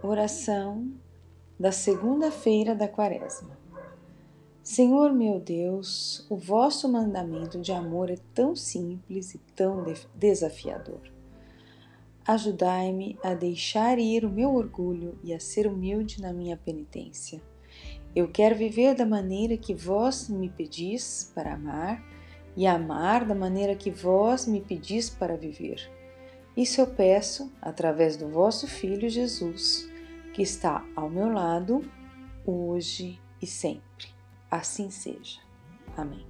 Oração da segunda-feira da Quaresma. Senhor meu Deus, o vosso mandamento de amor é tão simples e tão desafiador. Ajudai-me a deixar ir o meu orgulho e a ser humilde na minha penitência. Eu quero viver da maneira que vós me pedis para amar e amar da maneira que vós me pedis para viver. Isso eu peço através do vosso Filho Jesus que está ao meu lado, hoje e sempre. Assim seja. Amém.